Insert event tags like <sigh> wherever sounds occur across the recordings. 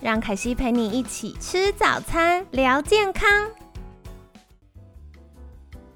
让凯西陪你一起吃早餐，聊健康。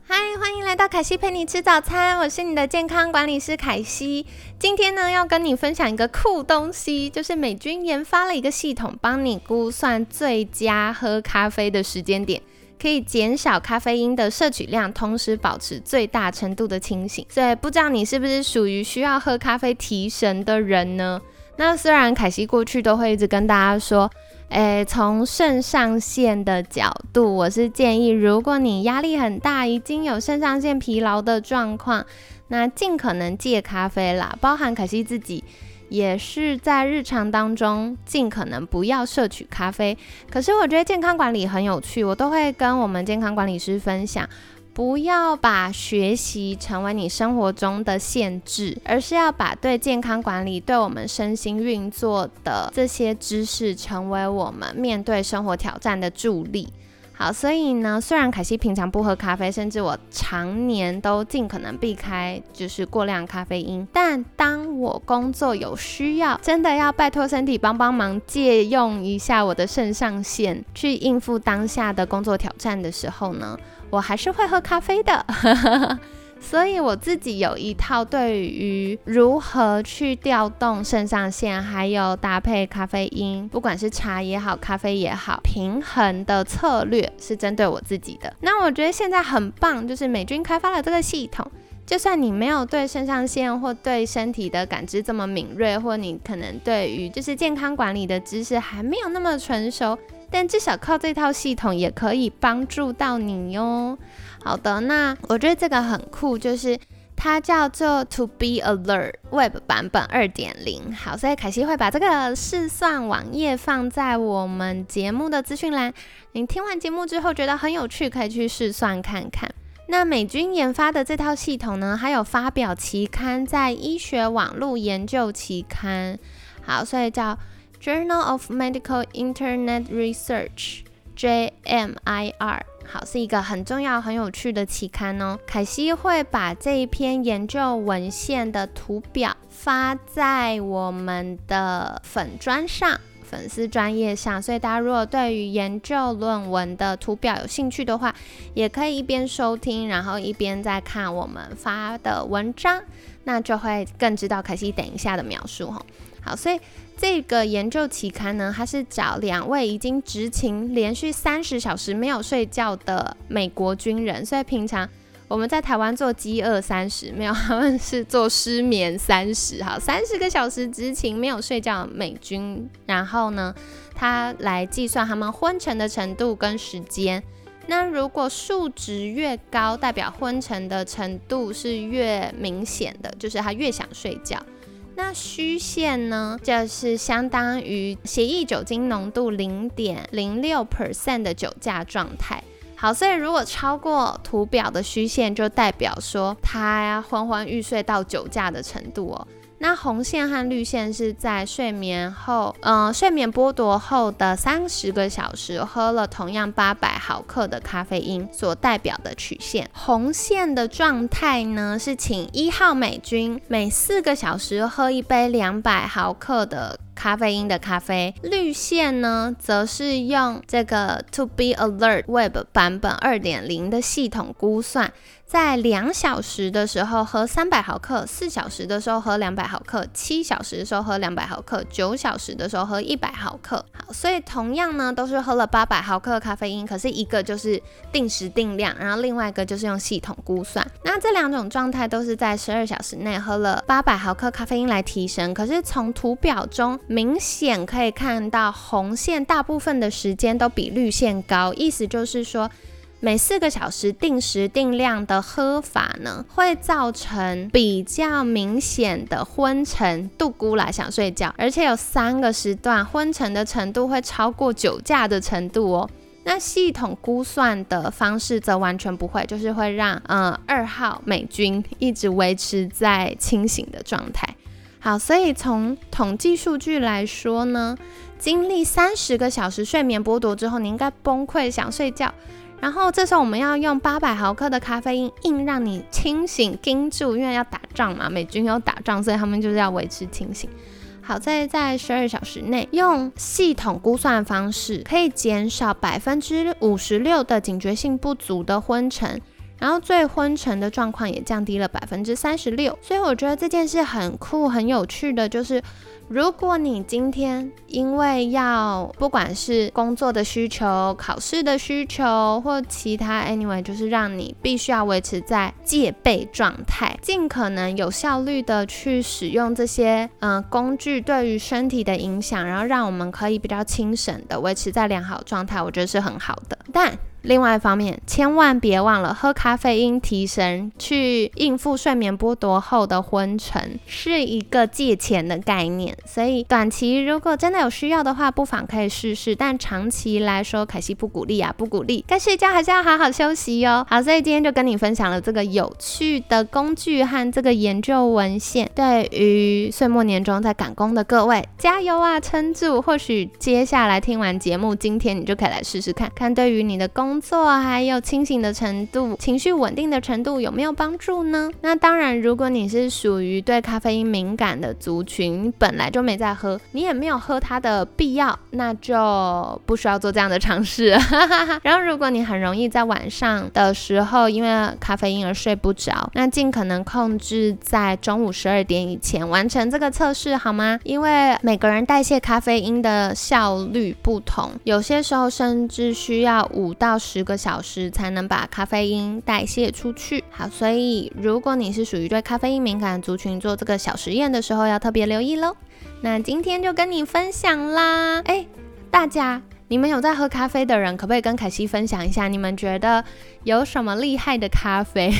嗨，欢迎来到凯西陪你吃早餐，我是你的健康管理师凯西。今天呢，要跟你分享一个酷东西，就是美军研发了一个系统，帮你估算最佳喝咖啡的时间点，可以减少咖啡因的摄取量，同时保持最大程度的清醒。所以，不知道你是不是属于需要喝咖啡提神的人呢？那虽然凯西过去都会一直跟大家说，诶，从肾上腺的角度，我是建议，如果你压力很大，已经有肾上腺疲劳的状况，那尽可能戒咖啡啦。包含凯西自己也是在日常当中尽可能不要摄取咖啡。可是我觉得健康管理很有趣，我都会跟我们健康管理师分享。不要把学习成为你生活中的限制，而是要把对健康管理、对我们身心运作的这些知识，成为我们面对生活挑战的助力。好，所以呢，虽然凯西平常不喝咖啡，甚至我常年都尽可能避开就是过量咖啡因，但当我工作有需要，真的要拜托身体帮帮忙，借用一下我的肾上腺去应付当下的工作挑战的时候呢？我还是会喝咖啡的，<laughs> 所以我自己有一套对于如何去调动肾上腺，还有搭配咖啡因，不管是茶也好，咖啡也好，平衡的策略是针对我自己的。那我觉得现在很棒，就是美军开发了这个系统，就算你没有对肾上腺或对身体的感知这么敏锐，或你可能对于就是健康管理的知识还没有那么成熟。但至少靠这套系统也可以帮助到你哟。好的，那我觉得这个很酷，就是它叫做 To Be Alert Web 版本二点零。好，所以凯西会把这个试算网页放在我们节目的资讯栏。你听完节目之后觉得很有趣，可以去试算看看。那美军研发的这套系统呢，还有发表期刊在医学网络研究期刊。好，所以叫。Journal of Medical Internet Research（JMIR） 好，是一个很重要、很有趣的期刊哦。凯西会把这一篇研究文献的图表发在我们的粉砖上、粉丝专页上，所以大家如果对于研究论文的图表有兴趣的话，也可以一边收听，然后一边在看我们发的文章，那就会更知道凯西等一下的描述哈。好，所以。这个研究期刊呢，它是找两位已经执勤连续三十小时没有睡觉的美国军人，所以平常我们在台湾做饥饿三十，没有 <laughs> 他们是做失眠三十，好，三十个小时执勤没有睡觉美军，然后呢，他来计算他们昏沉的程度跟时间。那如果数值越高，代表昏沉的程度是越明显的，就是他越想睡觉。那虚线呢，就是相当于协议酒精浓度零点零六 percent 的酒驾状态。好，所以如果超过图表的虚线，就代表说他昏昏欲睡到酒驾的程度哦。那红线和绿线是在睡眠后，嗯，睡眠剥夺后的三十个小时喝了同样八百毫克的咖啡因所代表的曲线。红线的状态呢，是请一号美军每四个小时喝一杯两百毫克的。咖啡因的咖啡，绿线呢，则是用这个 To Be Alert Web 版本二点零的系统估算，在两小时的时候喝三百毫克，四小时的时候喝两百毫克，七小时的时候喝两百毫克，九小时的时候喝一百毫克。好，所以同样呢，都是喝了八百毫克咖啡因，可是一个就是定时定量，然后另外一个就是用系统估算。那这两种状态都是在十二小时内喝了八百毫克咖啡因来提神，可是从图表中。明显可以看到红线大部分的时间都比绿线高，意思就是说，每四个小时定时定量的喝法呢，会造成比较明显的昏沉，度孤来想睡觉，而且有三个时段昏沉的程度会超过酒驾的程度哦。那系统估算的方式则完全不会，就是会让嗯二号美军一直维持在清醒的状态。好，所以从统计数据来说呢，经历三十个小时睡眠剥夺之后，你应该崩溃想睡觉。然后这时候我们要用八百毫克的咖啡因，硬让你清醒盯住，因为要打仗嘛，美军要打仗，所以他们就是要维持清醒。好在在十二小时内，用系统估算方式，可以减少百分之五十六的警觉性不足的昏沉，然后最昏沉的状况也降低了百分之三十六。所以我觉得这件事很酷、很有趣的，就是。如果你今天因为要不管是工作的需求、考试的需求或其他，anyway，就是让你必须要维持在戒备状态，尽可能有效率的去使用这些嗯工具对于身体的影响，然后让我们可以比较清醒的维持在良好状态，我觉得是很好的。但另外一方面，千万别忘了喝咖啡因提神，去应付睡眠剥夺后的昏沉，是一个借钱的概念。所以短期如果真的有需要的话，不妨可以试试。但长期来说，凯西不鼓励啊，不鼓励。该睡觉还是要好好休息哟。<laughs> 好，所以今天就跟你分享了这个有趣的工具和这个研究文献。对于岁末年终在赶工的各位，加油啊，撑住！或许接下来听完节目，今天你就可以来试试看看，对于你的工工作还有清醒的程度、情绪稳定的程度有没有帮助呢？那当然，如果你是属于对咖啡因敏感的族群，本来就没在喝，你也没有喝它的必要，那就不需要做这样的尝试。<laughs> 然后，如果你很容易在晚上的时候因为咖啡因而睡不着，那尽可能控制在中午十二点以前完成这个测试，好吗？因为每个人代谢咖啡因的效率不同，有些时候甚至需要五到。十个小时才能把咖啡因代谢出去。好，所以如果你是属于对咖啡因敏感的族群，做这个小实验的时候要特别留意喽。那今天就跟你分享啦。哎，大家，你们有在喝咖啡的人，可不可以跟凯西分享一下，你们觉得有什么厉害的咖啡？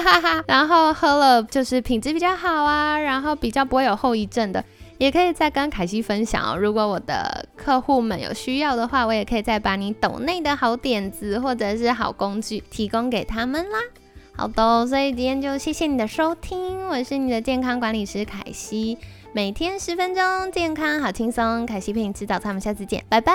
<laughs> 然后喝了就是品质比较好啊，然后比较不会有后遗症的。也可以再跟凯西分享哦。如果我的客户们有需要的话，我也可以再把你抖内的好点子或者是好工具提供给他们啦。好的，所以今天就谢谢你的收听，我是你的健康管理师凯西，每天十分钟，健康好轻松，凯西陪你吃早餐，我们下次见，拜拜。